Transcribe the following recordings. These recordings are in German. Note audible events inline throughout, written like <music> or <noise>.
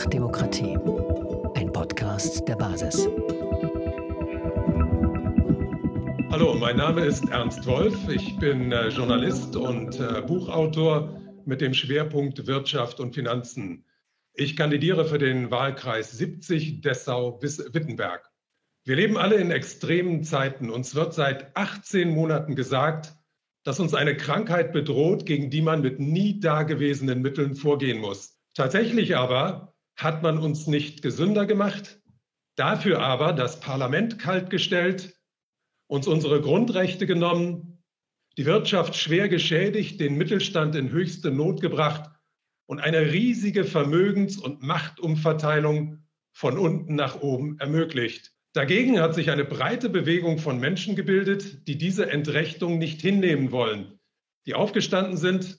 Einfach Demokratie. Ein Podcast der Basis. Hallo, mein Name ist Ernst Wolf. Ich bin äh, Journalist und äh, Buchautor mit dem Schwerpunkt Wirtschaft und Finanzen. Ich kandidiere für den Wahlkreis 70 Dessau-Wittenberg. Wir leben alle in extremen Zeiten. Uns wird seit 18 Monaten gesagt, dass uns eine Krankheit bedroht, gegen die man mit nie dagewesenen Mitteln vorgehen muss. Tatsächlich aber hat man uns nicht gesünder gemacht, dafür aber das Parlament kaltgestellt, uns unsere Grundrechte genommen, die Wirtschaft schwer geschädigt, den Mittelstand in höchste Not gebracht und eine riesige Vermögens- und Machtumverteilung von unten nach oben ermöglicht. Dagegen hat sich eine breite Bewegung von Menschen gebildet, die diese Entrechtung nicht hinnehmen wollen, die aufgestanden sind,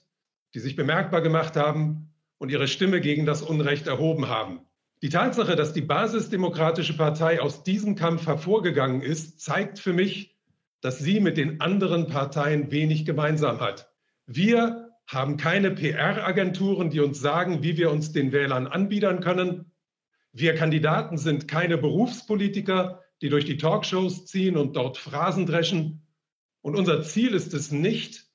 die sich bemerkbar gemacht haben und ihre Stimme gegen das Unrecht erhoben haben. Die Tatsache, dass die Basisdemokratische Partei aus diesem Kampf hervorgegangen ist, zeigt für mich, dass sie mit den anderen Parteien wenig gemeinsam hat. Wir haben keine PR-Agenturen, die uns sagen, wie wir uns den Wählern anbiedern können. Wir Kandidaten sind keine Berufspolitiker, die durch die Talkshows ziehen und dort Phrasen dreschen. Und unser Ziel ist es nicht,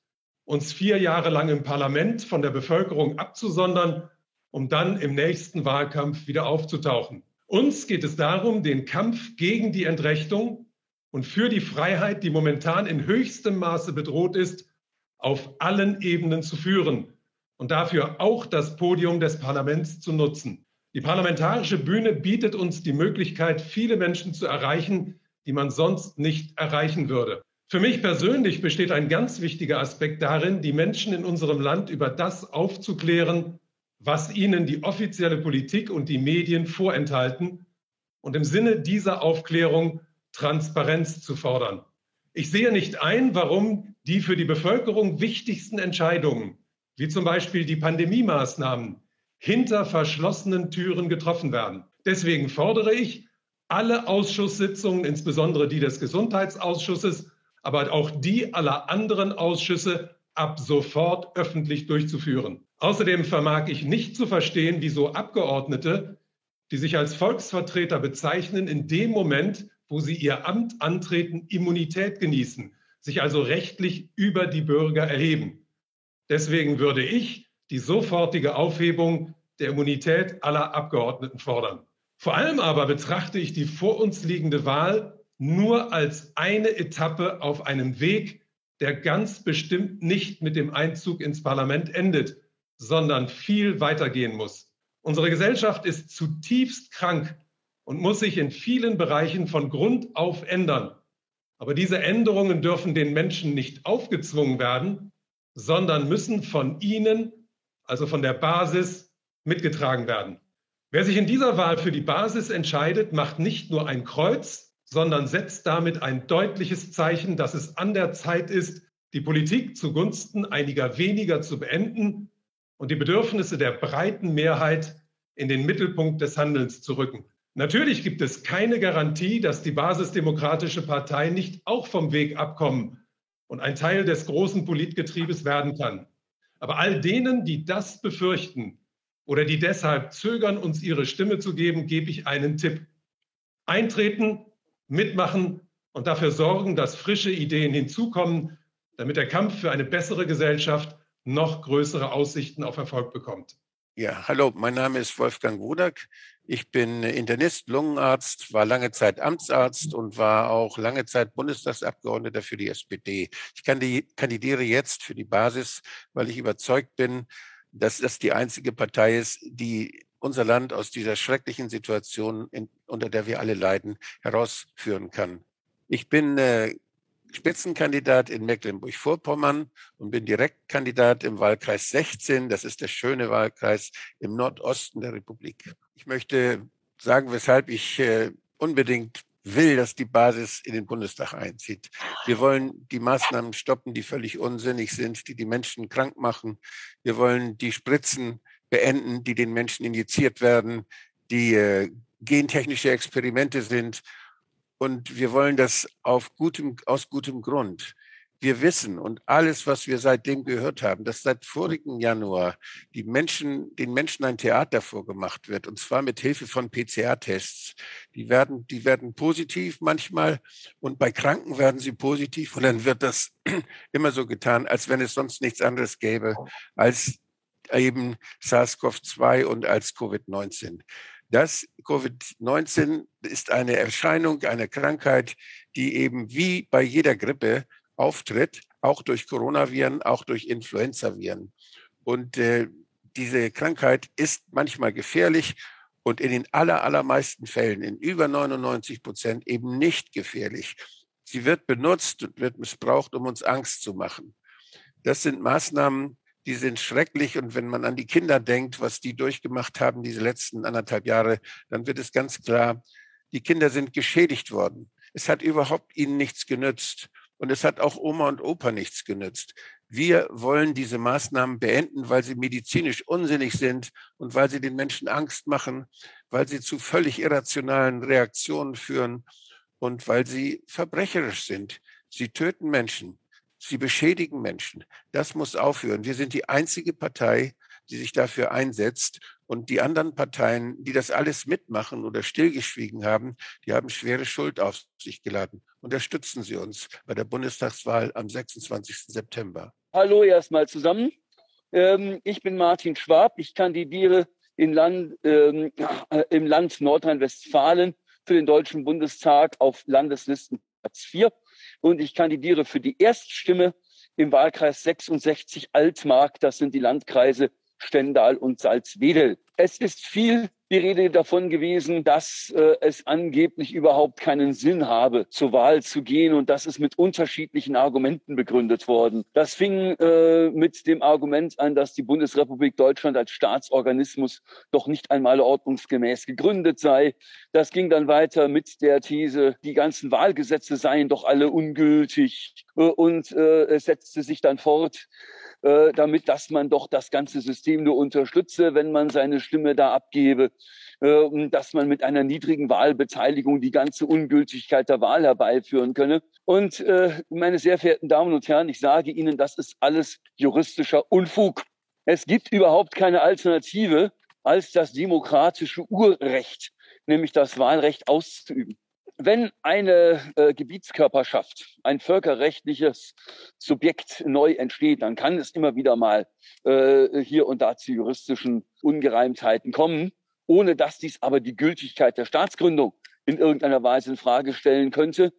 uns vier Jahre lang im Parlament von der Bevölkerung abzusondern, um dann im nächsten Wahlkampf wieder aufzutauchen. Uns geht es darum, den Kampf gegen die Entrechtung und für die Freiheit, die momentan in höchstem Maße bedroht ist, auf allen Ebenen zu führen und dafür auch das Podium des Parlaments zu nutzen. Die parlamentarische Bühne bietet uns die Möglichkeit, viele Menschen zu erreichen, die man sonst nicht erreichen würde. Für mich persönlich besteht ein ganz wichtiger Aspekt darin, die Menschen in unserem Land über das aufzuklären, was ihnen die offizielle Politik und die Medien vorenthalten und im Sinne dieser Aufklärung Transparenz zu fordern. Ich sehe nicht ein, warum die für die Bevölkerung wichtigsten Entscheidungen, wie zum Beispiel die Pandemie-Maßnahmen, hinter verschlossenen Türen getroffen werden. Deswegen fordere ich, alle Ausschusssitzungen, insbesondere die des Gesundheitsausschusses, aber auch die aller anderen Ausschüsse ab sofort öffentlich durchzuführen. Außerdem vermag ich nicht zu verstehen, wieso Abgeordnete, die sich als Volksvertreter bezeichnen, in dem Moment, wo sie ihr Amt antreten, Immunität genießen, sich also rechtlich über die Bürger erheben. Deswegen würde ich die sofortige Aufhebung der Immunität aller Abgeordneten fordern. Vor allem aber betrachte ich die vor uns liegende Wahl nur als eine Etappe auf einem Weg, der ganz bestimmt nicht mit dem Einzug ins Parlament endet, sondern viel weitergehen muss. Unsere Gesellschaft ist zutiefst krank und muss sich in vielen Bereichen von Grund auf ändern. Aber diese Änderungen dürfen den Menschen nicht aufgezwungen werden, sondern müssen von ihnen also von der Basis, mitgetragen werden. Wer sich in dieser Wahl für die Basis entscheidet, macht nicht nur ein Kreuz, sondern setzt damit ein deutliches Zeichen, dass es an der Zeit ist, die Politik zugunsten einiger weniger zu beenden und die Bedürfnisse der breiten Mehrheit in den Mittelpunkt des Handelns zu rücken. Natürlich gibt es keine Garantie, dass die Basisdemokratische Partei nicht auch vom Weg abkommen und ein Teil des großen Politgetriebes werden kann. Aber all denen, die das befürchten oder die deshalb zögern, uns ihre Stimme zu geben, gebe ich einen Tipp. Eintreten, mitmachen und dafür sorgen, dass frische Ideen hinzukommen, damit der Kampf für eine bessere Gesellschaft noch größere Aussichten auf Erfolg bekommt. Ja, hallo, mein Name ist Wolfgang Wodak. Ich bin Internist, Lungenarzt, war lange Zeit Amtsarzt und war auch lange Zeit Bundestagsabgeordneter für die SPD. Ich kandidiere jetzt für die Basis, weil ich überzeugt bin, dass das die einzige Partei ist, die unser Land aus dieser schrecklichen Situation, in, unter der wir alle leiden, herausführen kann. Ich bin äh, Spitzenkandidat in Mecklenburg-Vorpommern und bin Direktkandidat im Wahlkreis 16. Das ist der schöne Wahlkreis im Nordosten der Republik. Ich möchte sagen, weshalb ich äh, unbedingt will, dass die Basis in den Bundestag einzieht. Wir wollen die Maßnahmen stoppen, die völlig unsinnig sind, die die Menschen krank machen. Wir wollen die Spritzen beenden, die den Menschen injiziert werden, die äh, gentechnische Experimente sind und wir wollen das auf gutem, aus gutem Grund. wir wissen und alles, was wir seitdem gehört haben, dass seit vorigen Januar die Menschen, den Menschen ein Theater vorgemacht wird, und zwar mit Hilfe von PCR-Tests. Die werden, die werden positiv manchmal und bei Kranken werden sie positiv und dann wird das <clears throat> immer so getan, als wenn es sonst nichts anderes gäbe als eben SARS-CoV-2 und als Covid-19. Das Covid-19 ist eine Erscheinung, eine Krankheit, die eben wie bei jeder Grippe auftritt, auch durch Coronaviren, auch durch Influenzaviren. Und äh, diese Krankheit ist manchmal gefährlich und in den aller, allermeisten Fällen, in über 99 Prozent, eben nicht gefährlich. Sie wird benutzt und wird missbraucht, um uns Angst zu machen. Das sind Maßnahmen, die sind schrecklich. Und wenn man an die Kinder denkt, was die durchgemacht haben, diese letzten anderthalb Jahre, dann wird es ganz klar, die Kinder sind geschädigt worden. Es hat überhaupt ihnen nichts genützt. Und es hat auch Oma und Opa nichts genützt. Wir wollen diese Maßnahmen beenden, weil sie medizinisch unsinnig sind und weil sie den Menschen Angst machen, weil sie zu völlig irrationalen Reaktionen führen und weil sie verbrecherisch sind. Sie töten Menschen. Sie beschädigen Menschen. Das muss aufhören. Wir sind die einzige Partei, die sich dafür einsetzt. Und die anderen Parteien, die das alles mitmachen oder stillgeschwiegen haben, die haben schwere Schuld auf sich geladen. Unterstützen Sie uns bei der Bundestagswahl am 26. September. Hallo erstmal zusammen. Ähm, ich bin Martin Schwab. Ich kandidiere Land, ähm, äh, im Land Nordrhein-Westfalen für den Deutschen Bundestag auf Landeslisten Platz 4. Und ich kandidiere für die Erststimme im Wahlkreis 66 Altmark. Das sind die Landkreise Stendal und Salzwedel. Es ist viel die Rede davon gewesen, dass äh, es angeblich überhaupt keinen Sinn habe, zur Wahl zu gehen. Und das ist mit unterschiedlichen Argumenten begründet worden. Das fing äh, mit dem Argument an, dass die Bundesrepublik Deutschland als Staatsorganismus doch nicht einmal ordnungsgemäß gegründet sei. Das ging dann weiter mit der These, die ganzen Wahlgesetze seien doch alle ungültig. Äh, und äh, es setzte sich dann fort, äh, damit, dass man doch das ganze System nur unterstütze, wenn man seine Stimme da abgebe, äh, dass man mit einer niedrigen Wahlbeteiligung die ganze Ungültigkeit der Wahl herbeiführen könne. Und äh, meine sehr verehrten Damen und Herren, ich sage Ihnen, das ist alles juristischer Unfug. Es gibt überhaupt keine Alternative als das demokratische Urrecht, nämlich das Wahlrecht auszuüben wenn eine äh, Gebietskörperschaft, ein völkerrechtliches Subjekt neu entsteht, dann kann es immer wieder mal äh, hier und da zu juristischen Ungereimtheiten kommen, ohne dass dies aber die Gültigkeit der Staatsgründung in irgendeiner Weise in Frage stellen könnte.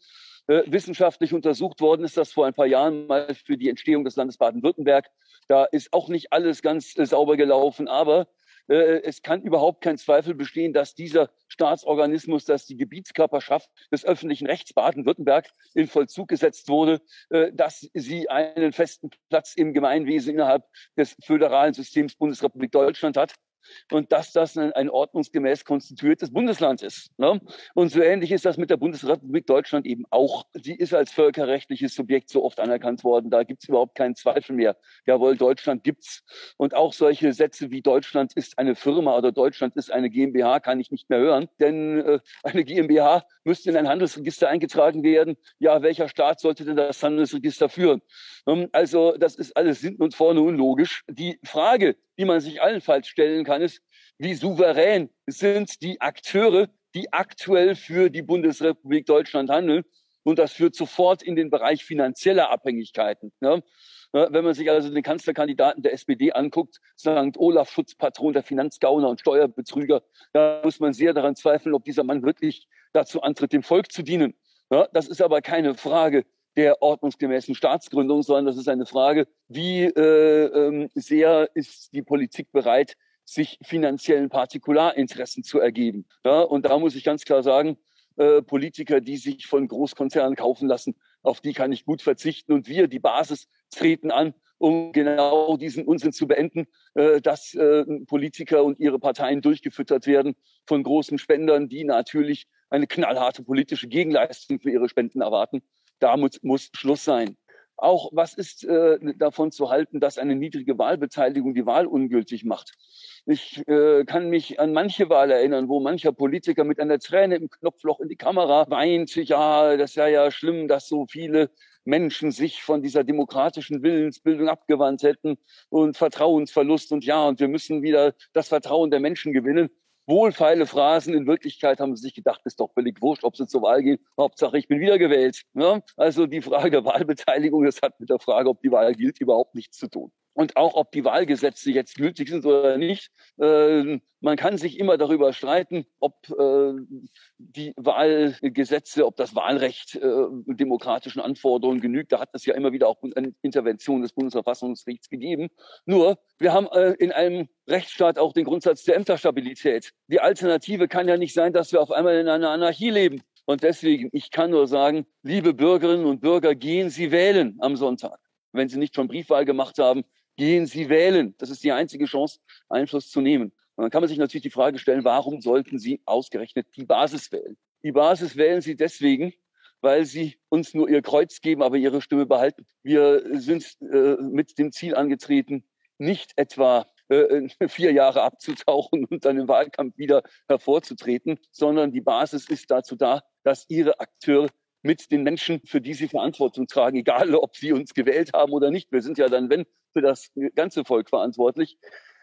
Äh, wissenschaftlich untersucht worden ist das vor ein paar Jahren mal für die Entstehung des Landes Baden-Württemberg. Da ist auch nicht alles ganz äh, sauber gelaufen, aber es kann überhaupt kein Zweifel bestehen, dass dieser Staatsorganismus, dass die Gebietskörperschaft des öffentlichen Rechts Baden-Württemberg in Vollzug gesetzt wurde, äh, dass sie einen festen Platz im Gemeinwesen innerhalb des föderalen Systems Bundesrepublik Deutschland hat und dass das ein, ein ordnungsgemäß konstituiertes Bundesland ist. Ne? Und so ähnlich ist das mit der Bundesrepublik Deutschland eben auch. Sie ist als völkerrechtliches Subjekt so oft anerkannt worden. Da gibt es überhaupt keinen Zweifel mehr. Jawohl, Deutschland gibt's. Und auch solche Sätze wie Deutschland ist eine Firma oder Deutschland ist eine GmbH kann ich nicht mehr hören. Denn äh, eine GmbH müsste in ein Handelsregister eingetragen werden. Ja, welcher Staat sollte denn das Handelsregister führen? Ähm, also das ist alles hinten und vorne unlogisch. Die Frage, die man sich allenfalls stellen kann, ist, wie souverän sind die Akteure, die aktuell für die Bundesrepublik Deutschland handeln? Und das führt sofort in den Bereich finanzieller Abhängigkeiten. Ne? Wenn man sich also den Kanzlerkandidaten der SPD anguckt, St. Olaf Schutzpatron der Finanzgauner und Steuerbetrüger, da muss man sehr daran zweifeln, ob dieser Mann wirklich dazu antritt, dem Volk zu dienen. Das ist aber keine Frage der ordnungsgemäßen Staatsgründung, sondern das ist eine Frage, wie äh, ähm, sehr ist die Politik bereit, sich finanziellen Partikularinteressen zu ergeben. Ja, und da muss ich ganz klar sagen, äh, Politiker, die sich von Großkonzernen kaufen lassen, auf die kann ich gut verzichten. Und wir, die Basis, treten an, um genau diesen Unsinn zu beenden, äh, dass äh, Politiker und ihre Parteien durchgefüttert werden von großen Spendern, die natürlich eine knallharte politische Gegenleistung für ihre Spenden erwarten. Da muss, muss Schluss sein. Auch was ist äh, davon zu halten, dass eine niedrige Wahlbeteiligung die Wahl ungültig macht? Ich äh, kann mich an manche Wahl erinnern, wo mancher Politiker mit einer Träne im Knopfloch in die Kamera weint. Ja, das sei ja schlimm, dass so viele Menschen sich von dieser demokratischen Willensbildung abgewandt hätten und Vertrauensverlust und ja, und wir müssen wieder das Vertrauen der Menschen gewinnen. Wohlfeile Phrasen. In Wirklichkeit haben sie sich gedacht, ist doch völlig wurscht, ob sie zur Wahl gehen. Hauptsache, ich bin wiedergewählt. Ja? Also die Frage der Wahlbeteiligung, das hat mit der Frage, ob die Wahl gilt, überhaupt nichts zu tun und auch ob die Wahlgesetze jetzt gültig sind oder nicht. Äh, man kann sich immer darüber streiten, ob äh, die Wahlgesetze, ob das Wahlrecht äh, demokratischen Anforderungen genügt. Da hat es ja immer wieder auch eine Intervention des Bundesverfassungsgerichts gegeben. Nur, wir haben äh, in einem Rechtsstaat auch den Grundsatz der Ämterstabilität. Die Alternative kann ja nicht sein, dass wir auf einmal in einer Anarchie leben. Und deswegen, ich kann nur sagen, liebe Bürgerinnen und Bürger, gehen Sie wählen am Sonntag. Wenn Sie nicht schon Briefwahl gemacht haben, gehen Sie wählen. Das ist die einzige Chance, Einfluss zu nehmen. Und dann kann man sich natürlich die Frage stellen, warum sollten Sie ausgerechnet die Basis wählen? Die Basis wählen Sie deswegen, weil sie uns nur ihr Kreuz geben, aber ihre Stimme behalten. Wir sind äh, mit dem Ziel angetreten, nicht etwa äh, <laughs> vier Jahre abzutauchen und dann im Wahlkampf wieder hervorzutreten, sondern die Basis ist dazu da, dass ihre Akteure mit den Menschen, für die sie Verantwortung tragen, egal ob sie uns gewählt haben oder nicht. Wir sind ja dann, wenn, für das ganze Volk verantwortlich.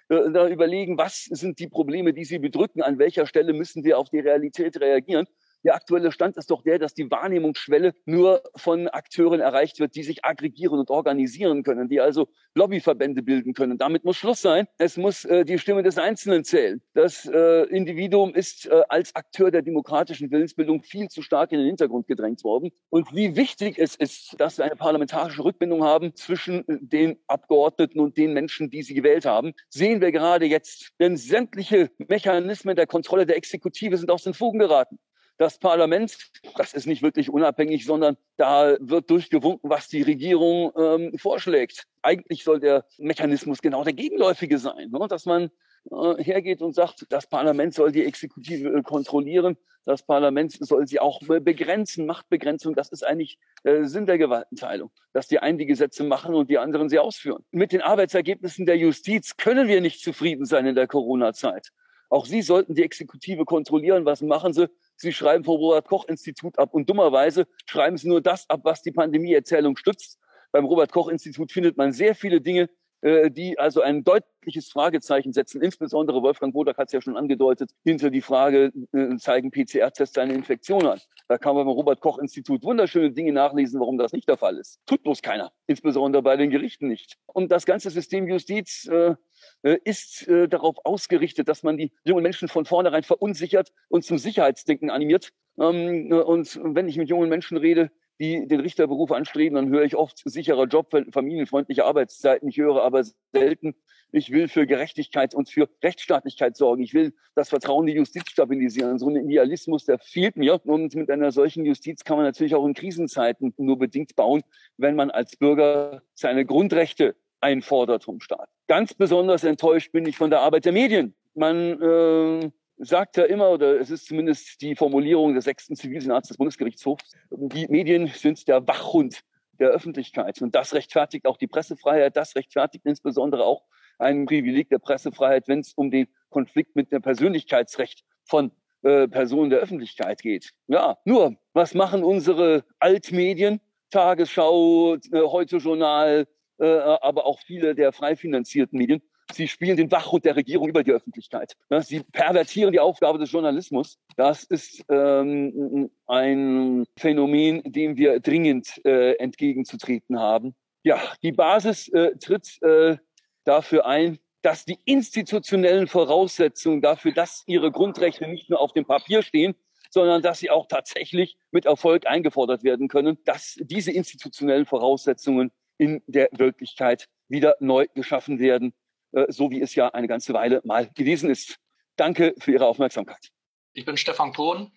Äh, da überlegen, was sind die Probleme, die sie bedrücken, an welcher Stelle müssen wir auf die Realität reagieren der aktuelle Stand ist doch der, dass die Wahrnehmungsschwelle nur von Akteuren erreicht wird, die sich aggregieren und organisieren können, die also Lobbyverbände bilden können. Damit muss Schluss sein. Es muss äh, die Stimme des Einzelnen zählen. Das äh, Individuum ist äh, als Akteur der demokratischen Willensbildung viel zu stark in den Hintergrund gedrängt worden. Und wie wichtig es ist, dass wir eine parlamentarische Rückbindung haben zwischen äh, den Abgeordneten und den Menschen, die sie gewählt haben, sehen wir gerade jetzt. Denn sämtliche Mechanismen der Kontrolle der Exekutive sind aus den Fugen geraten. Das Parlament, das ist nicht wirklich unabhängig, sondern da wird durchgewunken, was die Regierung ähm, vorschlägt. Eigentlich soll der Mechanismus genau der gegenläufige sein, ne? dass man äh, hergeht und sagt, das Parlament soll die Exekutive äh, kontrollieren, das Parlament soll sie auch begrenzen, Machtbegrenzung, das ist eigentlich äh, Sinn der Gewaltenteilung, dass die einen die Gesetze machen und die anderen sie ausführen. Mit den Arbeitsergebnissen der Justiz können wir nicht zufrieden sein in der Corona-Zeit. Auch Sie sollten die Exekutive kontrollieren. Was machen Sie? Sie schreiben vom Robert-Koch-Institut ab und dummerweise schreiben Sie nur das ab, was die Pandemieerzählung stützt. Beim Robert-Koch-Institut findet man sehr viele Dinge, äh, die also ein deutliches Fragezeichen setzen. Insbesondere Wolfgang Wodak hat es ja schon angedeutet, hinter die Frage, äh, zeigen PCR-Tests eine Infektion an. Da kann man beim Robert-Koch-Institut wunderschöne Dinge nachlesen, warum das nicht der Fall ist. Tut bloß keiner, insbesondere bei den Gerichten nicht. Und das ganze System Justiz äh, äh ist äh, darauf ausgerichtet, dass man die jungen Menschen von vornherein verunsichert und zum Sicherheitsdenken animiert. Ähm, und wenn ich mit jungen Menschen rede, die den Richterberuf anstreben, dann höre ich oft sicherer Job, familienfreundliche Arbeitszeiten. Ich höre aber selten, ich will für Gerechtigkeit und für Rechtsstaatlichkeit sorgen. Ich will das Vertrauen die Justiz stabilisieren. So ein Idealismus, der fehlt mir. Und mit einer solchen Justiz kann man natürlich auch in Krisenzeiten nur bedingt bauen, wenn man als Bürger seine Grundrechte einfordert vom Staat. Ganz besonders enttäuscht bin ich von der Arbeit der Medien. Man äh, sagt ja immer, oder es ist zumindest die Formulierung des sechsten Zivilsenats des Bundesgerichtshofs, die Medien sind der Wachhund der Öffentlichkeit. Und das rechtfertigt auch die Pressefreiheit, das rechtfertigt insbesondere auch ein Privileg der Pressefreiheit, wenn es um den Konflikt mit dem Persönlichkeitsrecht von äh, Personen der Öffentlichkeit geht. Ja, nur, was machen unsere Altmedien? Tagesschau, äh, Heute Journal, äh, aber auch viele der frei finanzierten Medien Sie spielen den Wachhund der Regierung über die Öffentlichkeit. Sie pervertieren die Aufgabe des Journalismus. Das ist ähm, ein Phänomen, dem wir dringend äh, entgegenzutreten haben. Ja, die Basis äh, tritt äh, dafür ein, dass die institutionellen Voraussetzungen dafür, dass ihre Grundrechte nicht nur auf dem Papier stehen, sondern dass sie auch tatsächlich mit Erfolg eingefordert werden können, dass diese institutionellen Voraussetzungen in der Wirklichkeit wieder neu geschaffen werden. Äh, so wie es ja eine ganze Weile mal gewesen ist. Danke für Ihre Aufmerksamkeit. Ich bin Stefan Kohn.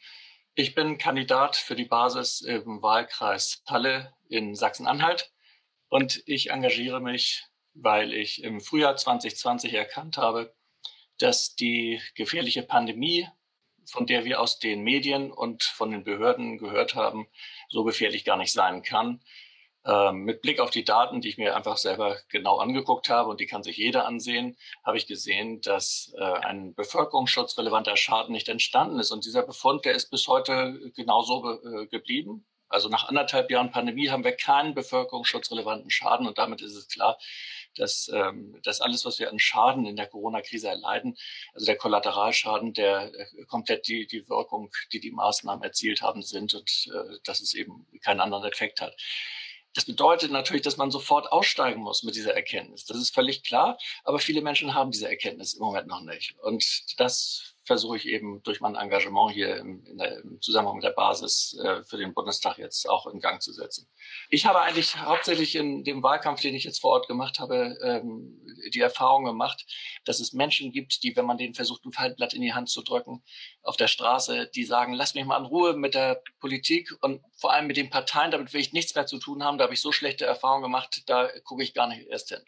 Ich bin Kandidat für die Basis im Wahlkreis Halle in Sachsen-Anhalt und ich engagiere mich, weil ich im Frühjahr 2020 erkannt habe, dass die gefährliche Pandemie, von der wir aus den Medien und von den Behörden gehört haben, so gefährlich gar nicht sein kann ähm, mit Blick auf die Daten, die ich mir einfach selber genau angeguckt habe und die kann sich jeder ansehen, habe ich gesehen, dass äh, ein bevölkerungsschutzrelevanter Schaden nicht entstanden ist. Und dieser Befund, der ist bis heute genauso äh, geblieben. Also nach anderthalb Jahren Pandemie haben wir keinen bevölkerungsschutzrelevanten Schaden und damit ist es klar, dass, ähm, dass alles, was wir an Schaden in der Corona-Krise erleiden, also der Kollateralschaden, der äh, komplett die, die Wirkung, die die Maßnahmen erzielt haben, sind und äh, dass es eben keinen anderen Effekt hat. Das bedeutet natürlich, dass man sofort aussteigen muss mit dieser Erkenntnis. Das ist völlig klar. Aber viele Menschen haben diese Erkenntnis im Moment noch nicht. Und das versuche ich eben durch mein Engagement hier im, der, im Zusammenhang mit der Basis äh, für den Bundestag jetzt auch in Gang zu setzen. Ich habe eigentlich hauptsächlich in dem Wahlkampf, den ich jetzt vor Ort gemacht habe, ähm, die Erfahrung gemacht, dass es Menschen gibt, die, wenn man denen versucht, ein Faltblatt in die Hand zu drücken, auf der Straße, die sagen, lass mich mal in Ruhe mit der Politik und vor allem mit den Parteien, damit will ich nichts mehr zu tun haben, da habe ich so schlechte Erfahrungen gemacht, da gucke ich gar nicht erst hin.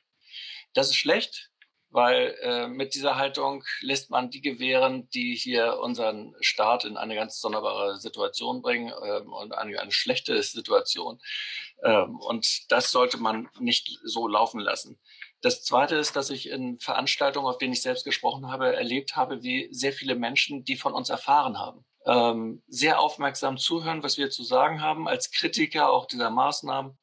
Das ist schlecht, weil äh, mit dieser Haltung lässt man die gewähren, die hier unseren Staat in eine ganz sonderbare Situation bringen ähm, und eine, eine schlechte Situation. Ähm, und das sollte man nicht so laufen lassen. Das Zweite ist, dass ich in Veranstaltungen, auf denen ich selbst gesprochen habe, erlebt habe, wie sehr viele Menschen, die von uns erfahren haben, ähm, sehr aufmerksam zuhören, was wir zu sagen haben, als Kritiker auch dieser Maßnahmen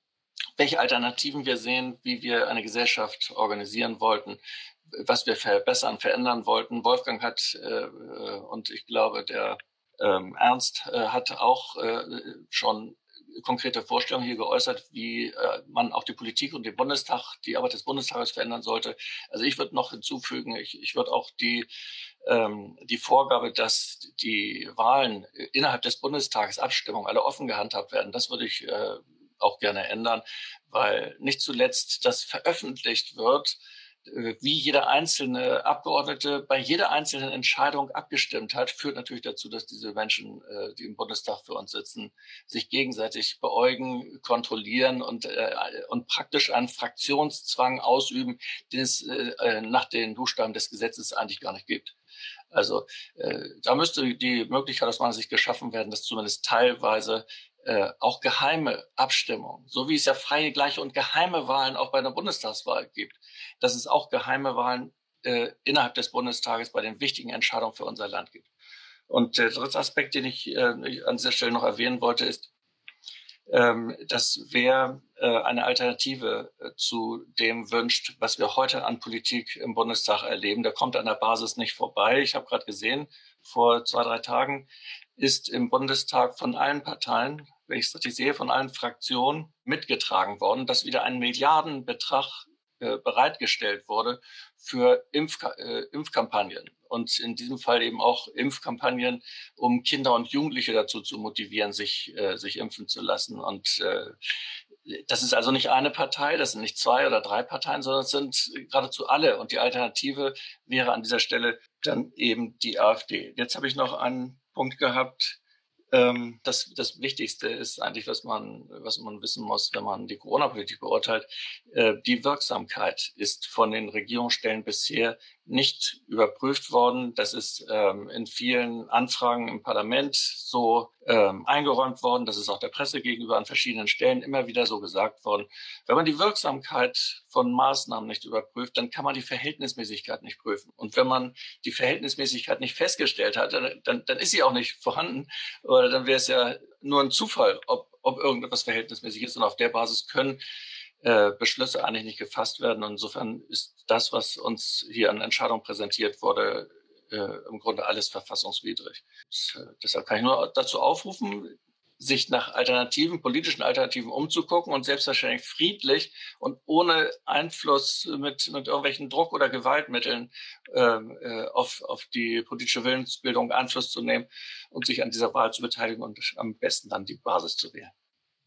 welche Alternativen wir sehen, wie wir eine Gesellschaft organisieren wollten, was wir verbessern, verändern wollten. Wolfgang hat äh, und ich glaube, der ähm, Ernst äh, hat auch äh, schon konkrete Vorstellungen hier geäußert, wie äh, man auch die Politik und den Bundestag, die Arbeit des Bundestages verändern sollte. Also ich würde noch hinzufügen, ich, ich würde auch die, ähm, die Vorgabe, dass die Wahlen innerhalb des Bundestages, Abstimmungen alle offen gehandhabt werden, das würde ich äh, auch gerne ändern, weil nicht zuletzt das veröffentlicht wird, wie jeder einzelne Abgeordnete bei jeder einzelnen Entscheidung abgestimmt hat, führt natürlich dazu, dass diese Menschen, äh, die im Bundestag für uns sitzen, sich gegenseitig beäugen, kontrollieren und, äh, und praktisch einen Fraktionszwang ausüben, den es nach den Buchstaben des Gesetzes eigentlich gar nicht gibt. Also da müsste die Möglichkeit aus meiner Sicht geschaffen werden, dass zumindest teilweise äh, auch geheime Abstimmungen, so wie es ja freie, gleiche und geheime Wahlen auch bei einer Bundestagswahl gibt, dass es auch geheime Wahlen äh, innerhalb des Bundestages bei den wichtigen Entscheidungen für unser Land gibt. Und der dritte Aspekt, den ich äh, an dieser Stelle noch erwähnen wollte, ist, ähm, dass wer eine Alternative äh, zu dem wünscht, was wir heute an Politik im Bundestag erleben, der kommt an der Basis nicht vorbei. Ich habe gerade gesehen, vor zwei, drei Tagen ist im Bundestag von allen Parteien wenn ich es richtig sehe, von allen Fraktionen mitgetragen worden, dass wieder ein Milliardenbetrag äh, bereitgestellt wurde für Impf, äh, Impfkampagnen und in diesem Fall eben auch Impfkampagnen, um Kinder und Jugendliche dazu zu motivieren, sich, äh, sich impfen zu lassen. Und äh, das ist also nicht eine Partei, das sind nicht zwei oder drei Parteien, sondern es sind geradezu alle. Und die Alternative wäre an dieser Stelle dann eben die AfD. Jetzt habe ich noch einen Punkt gehabt, ähm, das, das Wichtigste ist eigentlich, was man, was man wissen muss, wenn man die Corona-Politik beurteilt. Äh, die Wirksamkeit ist von den Regierungsstellen bisher nicht überprüft worden. Das ist ähm, in vielen Anfragen im Parlament so ähm, eingeräumt worden. Das ist auch der Presse gegenüber an verschiedenen Stellen immer wieder so gesagt worden. Wenn man die Wirksamkeit von Maßnahmen nicht überprüft, dann kann man die Verhältnismäßigkeit nicht prüfen. Und wenn man die Verhältnismäßigkeit nicht festgestellt hat, dann, dann, dann ist sie auch nicht vorhanden. Oder dann wäre es ja nur ein Zufall, ob, ob irgendetwas verhältnismäßig ist. Und auf der Basis können äh, Beschlüsse eigentlich nicht gefasst werden. Und insofern ist das, was uns hier an Entscheidung präsentiert wurde, äh, im Grunde alles verfassungswidrig. Das, äh, deshalb kann ich nur dazu aufrufen, sich nach Alternativen, politischen Alternativen umzugucken und selbstverständlich friedlich und ohne Einfluss mit, mit irgendwelchen Druck- oder Gewaltmitteln ähm, äh, auf, auf die politische Willensbildung Einfluss zu nehmen und sich an dieser Wahl zu beteiligen und am besten dann die Basis zu wählen.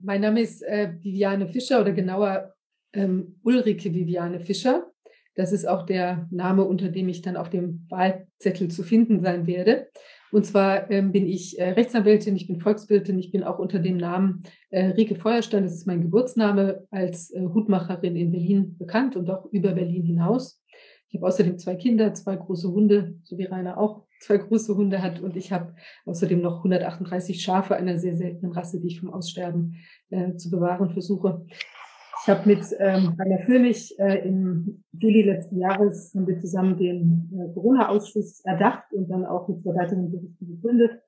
Mein Name ist äh, Viviane Fischer oder genauer ähm, Ulrike Viviane Fischer. Das ist auch der Name, unter dem ich dann auf dem Wahlzettel zu finden sein werde. Und zwar ähm, bin ich äh, Rechtsanwältin, ich bin Volksbildin, ich bin auch unter dem Namen äh, Rike Feuerstein, das ist mein Geburtsname, als äh, Hutmacherin in Berlin bekannt und auch über Berlin hinaus. Ich habe außerdem zwei Kinder, zwei große Hunde, so wie Rainer auch zwei große Hunde hat. Und ich habe außerdem noch 138 Schafe einer sehr seltenen Rasse, die ich vom Aussterben äh, zu bewahren versuche. Ich habe mit ähm, Rainer Föhlich äh, im Juli letzten Jahres haben wir zusammen den äh, Corona-Ausschuss erdacht und dann auch mit zwei weiteren Berichten gegründet.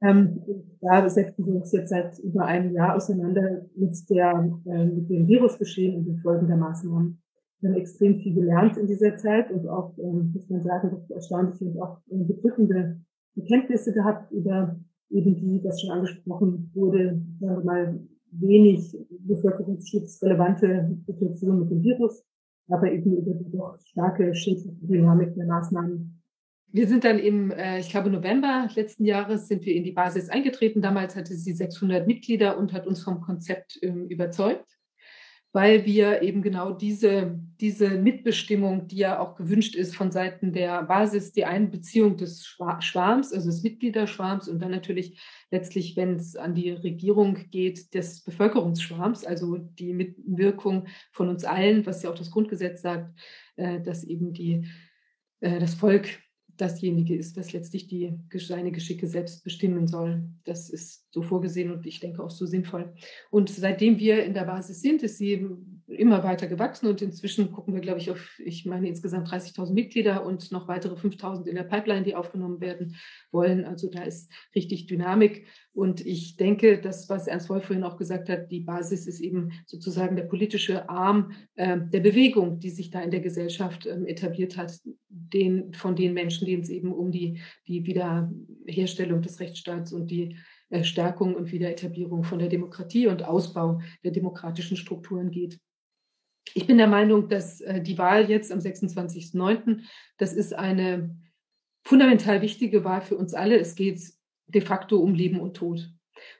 Ähm, da setzen wir uns jetzt seit über einem Jahr auseinander mit, der, äh, mit dem Virusgeschehen und den Folgen der Maßnahmen. Haben extrem viel gelernt in dieser Zeit und auch, ähm, muss man sagen, dass erstaunliche und auch äh, bedrückende Erkenntnisse gehabt über eben die, was schon angesprochen wurde, sagen wir mal, wenig bevölkerungsschutzrelevante Situation mit dem Virus, aber eben über die doch starke schädliche Dynamik der Maßnahmen. Wir sind dann im, äh, ich glaube, November letzten Jahres sind wir in die Basis eingetreten. Damals hatte sie 600 Mitglieder und hat uns vom Konzept ähm, überzeugt weil wir eben genau diese, diese Mitbestimmung, die ja auch gewünscht ist von Seiten der Basis, die Einbeziehung des Schwarms, also des Mitgliederschwarms und dann natürlich letztlich, wenn es an die Regierung geht, des Bevölkerungsschwarms, also die Mitwirkung von uns allen, was ja auch das Grundgesetz sagt, äh, dass eben die, äh, das Volk dasjenige ist, das letztlich die, seine Geschicke selbst bestimmen soll. Das ist so vorgesehen und ich denke auch so sinnvoll. Und seitdem wir in der Basis sind, ist sie immer weiter gewachsen und inzwischen gucken wir, glaube ich, auf, ich meine, insgesamt 30.000 Mitglieder und noch weitere 5.000 in der Pipeline, die aufgenommen werden wollen. Also da ist richtig Dynamik. Und ich denke, das, was Ernst Wolf vorhin auch gesagt hat, die Basis ist eben sozusagen der politische Arm äh, der Bewegung, die sich da in der Gesellschaft ähm, etabliert hat, den, von den Menschen, denen es eben um die, die Wiederherstellung des Rechtsstaats und die äh, Stärkung und Wiederetablierung von der Demokratie und Ausbau der demokratischen Strukturen geht. Ich bin der Meinung, dass äh, die Wahl jetzt am 26.09., das ist eine fundamental wichtige Wahl für uns alle. Es geht de facto um Leben und Tod.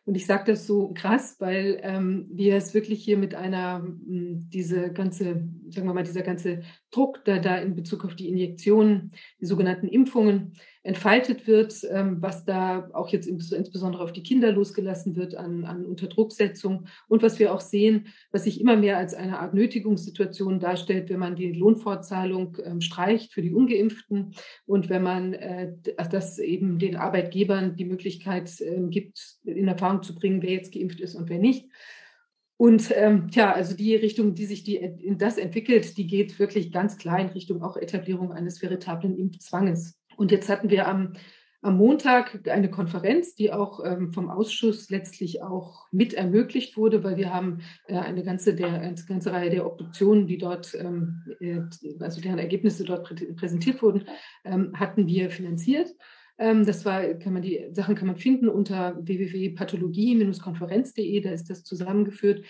Und ich sage das so krass, weil ähm, wir es wirklich hier mit einer, hm, diese ganze, sagen wir mal, dieser ganze Druck, der da in Bezug auf die Injektionen, die sogenannten Impfungen, entfaltet wird, ähm, was da auch jetzt insbesondere auf die Kinder losgelassen wird an, an Unterdrucksetzung und was wir auch sehen, was sich immer mehr als eine Art Nötigungssituation darstellt, wenn man die Lohnfortzahlung ähm, streicht für die Ungeimpften und wenn man äh, das eben den Arbeitgebern die Möglichkeit äh, gibt, in Erfahrung zu bringen, wer jetzt geimpft ist und wer nicht. Und ähm, ja, also die Richtung, die sich die, in das entwickelt, die geht wirklich ganz klar in Richtung auch Etablierung eines veritablen Impfzwanges. Und jetzt hatten wir am, am Montag eine Konferenz, die auch ähm, vom Ausschuss letztlich auch mit ermöglicht wurde, weil wir haben äh, eine ganze, der, eine ganze Reihe der Obduktionen, die dort, ähm, äh, also deren Ergebnisse dort prä präsentiert wurden, ähm, hatten wir finanziert. Ähm, das war, kann man die Sachen kann man finden unter www.pathologie-konferenz.de, da ist das zusammengeführt.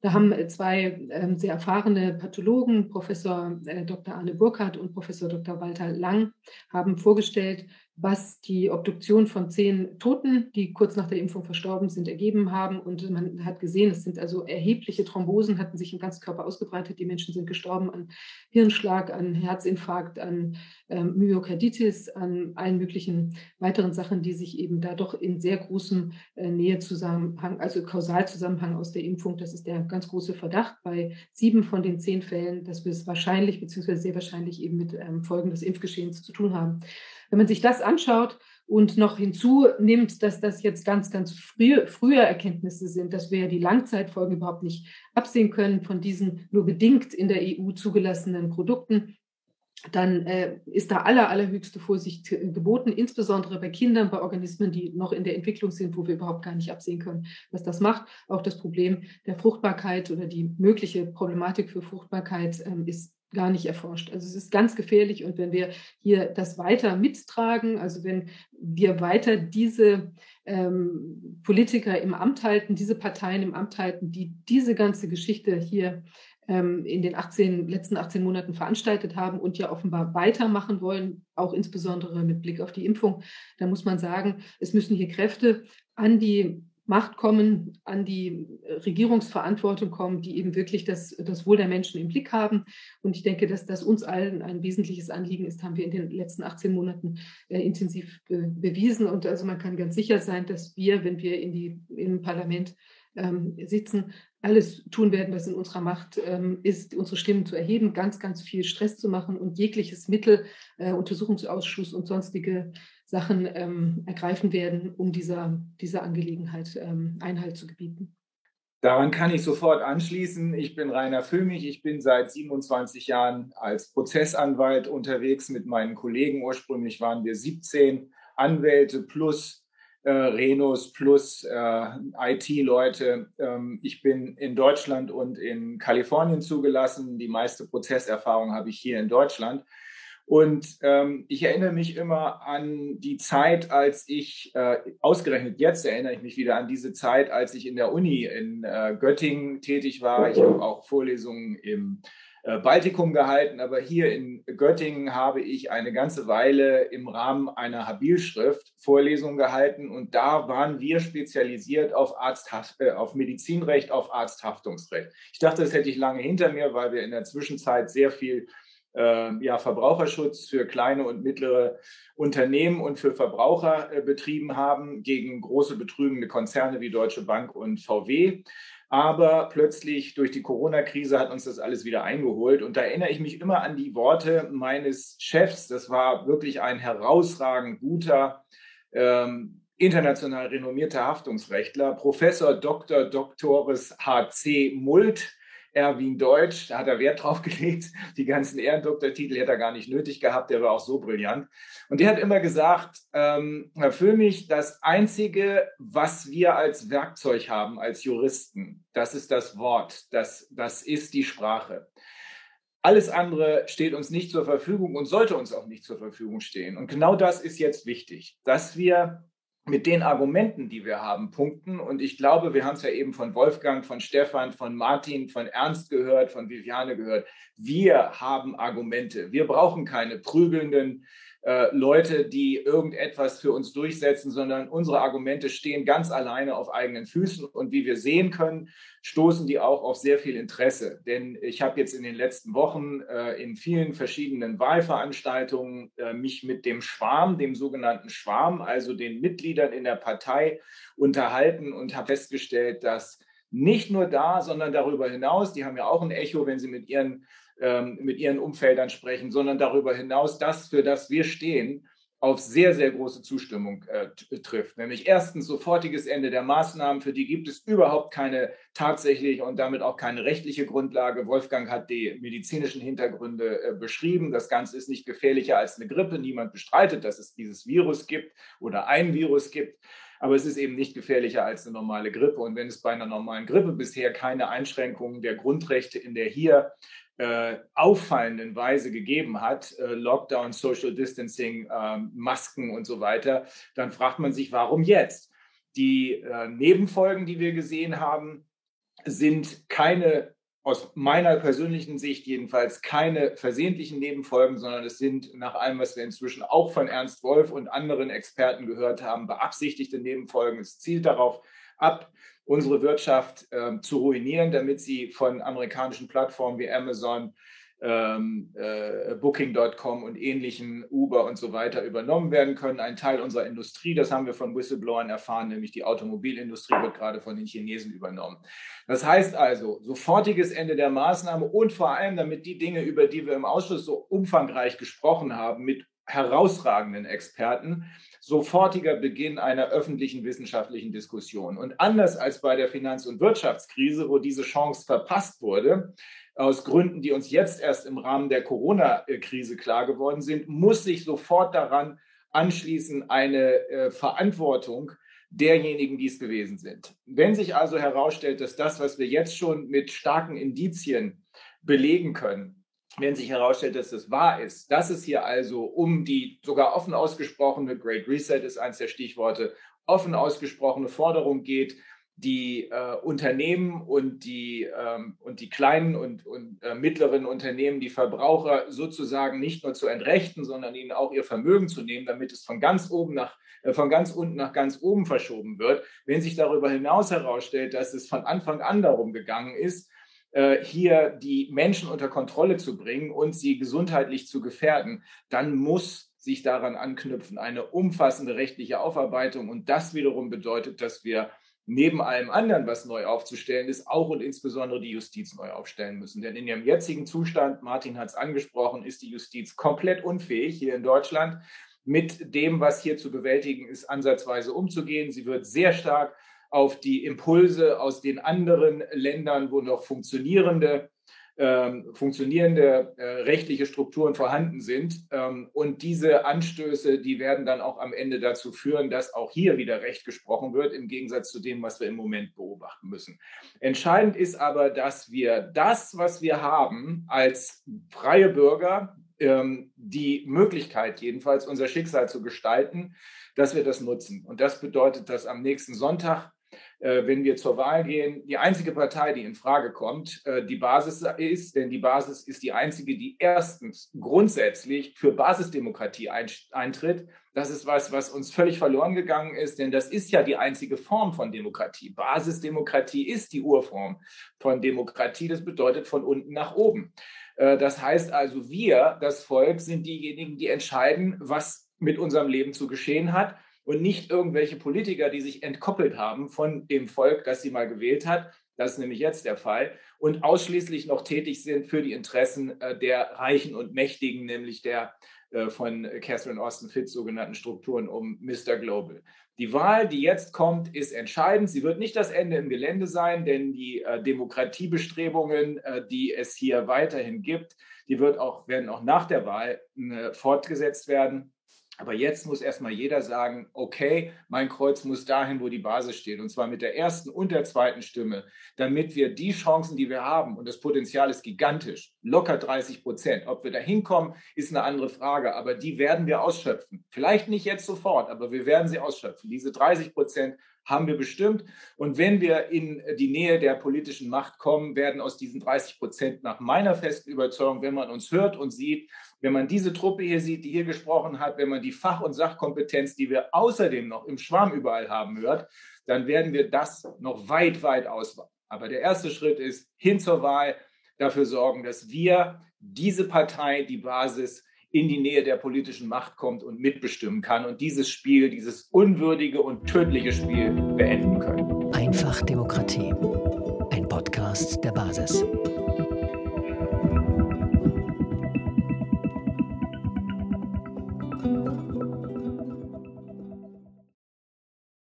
Da haben äh, zwei ähm, sehr erfahrene Pathologen, Professor äh, Dr. Arne Burkhardt und Professor Dr. Walter Lang, haben vorgestellt, was die Obduktion von zehn Toten, die kurz nach der Impfung verstorben sind, ergeben haben. Und man hat gesehen, es sind also erhebliche Thrombosen, hatten sich im ganzen Körper ausgebreitet. Die Menschen sind gestorben an Hirnschlag, an Herzinfarkt, an ähm, Myokarditis, an allen möglichen weiteren Sachen, die sich eben da doch in sehr großem äh, Nähezusammenhang, also Kausalzusammenhang aus der Impfung, das ist der ganz große Verdacht bei sieben von den zehn Fällen, dass wir es wahrscheinlich beziehungsweise sehr wahrscheinlich eben mit ähm, Folgen des Impfgeschehens zu tun haben. Wenn man sich das anschaut und noch hinzunimmt, dass das jetzt ganz, ganz früh, frühe Erkenntnisse sind, dass wir die Langzeitfolgen überhaupt nicht absehen können von diesen nur bedingt in der EU zugelassenen Produkten, dann äh, ist da aller, allerhöchste Vorsicht geboten, insbesondere bei Kindern, bei Organismen, die noch in der Entwicklung sind, wo wir überhaupt gar nicht absehen können, was das macht. Auch das Problem der Fruchtbarkeit oder die mögliche Problematik für Fruchtbarkeit ähm, ist gar nicht erforscht. Also es ist ganz gefährlich und wenn wir hier das weiter mittragen, also wenn wir weiter diese ähm, Politiker im Amt halten, diese Parteien im Amt halten, die diese ganze Geschichte hier ähm, in den 18, letzten 18 Monaten veranstaltet haben und ja offenbar weitermachen wollen, auch insbesondere mit Blick auf die Impfung, dann muss man sagen, es müssen hier Kräfte an die Macht kommen, an die Regierungsverantwortung kommen, die eben wirklich das, das Wohl der Menschen im Blick haben. Und ich denke, dass das uns allen ein wesentliches Anliegen ist, haben wir in den letzten 18 Monaten äh, intensiv be bewiesen. Und also man kann ganz sicher sein, dass wir, wenn wir in die, im Parlament ähm, sitzen, alles tun werden, was in unserer Macht ähm, ist, unsere Stimmen zu erheben, ganz, ganz viel Stress zu machen und jegliches Mittel, äh, Untersuchungsausschuss und sonstige Sachen ähm, ergreifen werden, um dieser, dieser Angelegenheit ähm, Einhalt zu gebieten. Daran kann ich sofort anschließen. Ich bin Rainer Füllmich. Ich bin seit 27 Jahren als Prozessanwalt unterwegs mit meinen Kollegen. Ursprünglich waren wir 17 Anwälte plus äh, Renos plus äh, IT-Leute. Ähm, ich bin in Deutschland und in Kalifornien zugelassen. Die meiste Prozesserfahrung habe ich hier in Deutschland. Und ähm, ich erinnere mich immer an die Zeit, als ich, äh, ausgerechnet jetzt erinnere ich mich wieder an diese Zeit, als ich in der Uni in äh, Göttingen tätig war. Ich habe auch Vorlesungen im äh, Baltikum gehalten, aber hier in Göttingen habe ich eine ganze Weile im Rahmen einer Habilschrift Vorlesungen gehalten und da waren wir spezialisiert auf, Arzthaft, äh, auf Medizinrecht, auf Arzthaftungsrecht. Ich dachte, das hätte ich lange hinter mir, weil wir in der Zwischenzeit sehr viel äh, ja, Verbraucherschutz für kleine und mittlere Unternehmen und für Verbraucher äh, betrieben haben gegen große betrügende Konzerne wie Deutsche Bank und VW. Aber plötzlich durch die Corona-Krise hat uns das alles wieder eingeholt. Und da erinnere ich mich immer an die Worte meines Chefs. Das war wirklich ein herausragend guter, ähm, international renommierter Haftungsrechtler, Professor Dr. Doctores H.C. Mult Erwin Deutsch, da hat er Wert drauf <laughs> gelegt. Die ganzen Ehrendoktortitel hätte er gar nicht nötig gehabt, der war auch so brillant. Und der hat immer gesagt, ähm, Herr Föhmich, das Einzige, was wir als Werkzeug haben, als Juristen, das ist das Wort, das, das ist die Sprache. Alles andere steht uns nicht zur Verfügung und sollte uns auch nicht zur Verfügung stehen. Und genau das ist jetzt wichtig, dass wir mit den Argumenten, die wir haben, punkten. Und ich glaube, wir haben es ja eben von Wolfgang, von Stefan, von Martin, von Ernst gehört, von Viviane gehört. Wir haben Argumente. Wir brauchen keine prügelnden äh, Leute, die irgendetwas für uns durchsetzen, sondern unsere Argumente stehen ganz alleine auf eigenen Füßen. Und wie wir sehen können, stoßen die auch auf sehr viel Interesse. Denn ich habe jetzt in den letzten Wochen äh, in vielen verschiedenen Wahlveranstaltungen äh, mich mit dem Schwarm, dem sogenannten Schwarm, also den Mitgliedern in der Partei unterhalten und habe festgestellt, dass nicht nur da, sondern darüber hinaus, die haben ja auch ein Echo, wenn sie mit ihren ähm, mit ihren Umfeldern sprechen, sondern darüber hinaus das, für das wir stehen, auf sehr, sehr große Zustimmung äh, trifft. Nämlich erstens sofortiges Ende der Maßnahmen, für die gibt es überhaupt keine tatsächliche und damit auch keine rechtliche Grundlage. Wolfgang hat die medizinischen Hintergründe äh, beschrieben. Das Ganze ist nicht gefährlicher als eine Grippe. Niemand bestreitet, dass es dieses Virus gibt oder ein Virus gibt. Aber es ist eben nicht gefährlicher als eine normale Grippe. Und wenn es bei einer normalen Grippe bisher keine Einschränkungen der Grundrechte in der hier äh, auffallenden Weise gegeben hat, äh, Lockdown, Social Distancing, äh, Masken und so weiter, dann fragt man sich, warum jetzt? Die äh, Nebenfolgen, die wir gesehen haben, sind keine, aus meiner persönlichen Sicht jedenfalls, keine versehentlichen Nebenfolgen, sondern es sind nach allem, was wir inzwischen auch von Ernst Wolf und anderen Experten gehört haben, beabsichtigte Nebenfolgen. Es zielt darauf ab, unsere Wirtschaft äh, zu ruinieren, damit sie von amerikanischen Plattformen wie Amazon, ähm, äh, Booking.com und ähnlichen Uber und so weiter übernommen werden können. Ein Teil unserer Industrie, das haben wir von Whistleblowern erfahren, nämlich die Automobilindustrie wird gerade von den Chinesen übernommen. Das heißt also, sofortiges Ende der Maßnahme und vor allem, damit die Dinge, über die wir im Ausschuss so umfangreich gesprochen haben, mit herausragenden Experten, sofortiger Beginn einer öffentlichen wissenschaftlichen Diskussion. Und anders als bei der Finanz- und Wirtschaftskrise, wo diese Chance verpasst wurde, aus Gründen, die uns jetzt erst im Rahmen der Corona-Krise klar geworden sind, muss sich sofort daran anschließen eine äh, Verantwortung derjenigen, die es gewesen sind. Wenn sich also herausstellt, dass das, was wir jetzt schon mit starken Indizien belegen können, wenn sich herausstellt, dass das wahr ist, dass es hier also um die sogar offen ausgesprochene Great Reset ist eines der Stichworte, offen ausgesprochene Forderung geht, die äh, Unternehmen und die, ähm, und die kleinen und, und äh, mittleren Unternehmen, die Verbraucher sozusagen nicht nur zu entrechten, sondern ihnen auch ihr Vermögen zu nehmen, damit es von ganz oben nach, äh, von ganz unten nach ganz oben verschoben wird. Wenn sich darüber hinaus herausstellt, dass es von Anfang an darum gegangen ist, hier die Menschen unter Kontrolle zu bringen und sie gesundheitlich zu gefährden, dann muss sich daran anknüpfen eine umfassende rechtliche Aufarbeitung. Und das wiederum bedeutet, dass wir neben allem anderen, was neu aufzustellen ist, auch und insbesondere die Justiz neu aufstellen müssen. Denn in ihrem jetzigen Zustand, Martin hat es angesprochen, ist die Justiz komplett unfähig hier in Deutschland mit dem, was hier zu bewältigen ist, ansatzweise umzugehen. Sie wird sehr stark auf die Impulse aus den anderen Ländern, wo noch funktionierende ähm, funktionierende äh, rechtliche Strukturen vorhanden sind. Ähm, und diese Anstöße, die werden dann auch am Ende dazu führen, dass auch hier wieder Recht gesprochen wird, im Gegensatz zu dem, was wir im Moment beobachten müssen. Entscheidend ist aber, dass wir das, was wir haben, als freie Bürger, ähm, die Möglichkeit jedenfalls, unser Schicksal zu gestalten, dass wir das nutzen. Und das bedeutet, dass am nächsten Sonntag wenn wir zur Wahl gehen, die einzige Partei, die in Frage kommt, äh, die Basis ist, denn die Basis ist die einzige, die erstens grundsätzlich für Basisdemokratie eintritt. Das ist was, was uns völlig verloren gegangen ist, denn das ist ja die einzige Form von Demokratie. Basisdemokratie ist die Urform von Demokratie. Das bedeutet von unten nach oben. Äh, das heißt also, wir, das Volk, sind diejenigen, die entscheiden, was mit unserem Leben zu geschehen hat und nicht irgendwelche Politiker, die sich entkoppelt haben von dem Volk, das sie mal gewählt hat. Das ist nämlich jetzt der Fall. Und ausschließlich noch tätig sind für die Interessen äh, der Reichen und Mächtigen, nämlich der äh, von Catherine Austin Fitz sogenannten Strukturen um Mr. Global. Die Wahl, die jetzt kommt, ist entscheidend. Sie wird nicht das Ende im Gelände sein, denn die äh, Demokratiebestrebungen, die es hier weiterhin gibt, die wird auch, werden auch nach der Wahl fortgesetzt werden. Aber jetzt muss erstmal jeder sagen, okay, mein Kreuz muss dahin, wo die Basis steht, und zwar mit der ersten und der zweiten Stimme, damit wir die Chancen, die wir haben, und das Potenzial ist gigantisch, locker 30 Prozent. Ob wir da hinkommen, ist eine andere Frage, aber die werden wir ausschöpfen. Vielleicht nicht jetzt sofort, aber wir werden sie ausschöpfen. Diese 30 Prozent haben wir bestimmt. Und wenn wir in die Nähe der politischen Macht kommen, werden aus diesen 30 Prozent nach meiner festen Überzeugung, wenn man uns hört und sieht, wenn man diese Truppe hier sieht, die hier gesprochen hat, wenn man die Fach- und Sachkompetenz, die wir außerdem noch im Schwarm überall haben, hört, dann werden wir das noch weit, weit ausbauen. Aber der erste Schritt ist hin zur Wahl, dafür sorgen, dass wir diese Partei, die Basis, in die Nähe der politischen Macht kommt und mitbestimmen kann und dieses Spiel, dieses unwürdige und tödliche Spiel beenden können. Einfach Demokratie. Ein Podcast der Basis.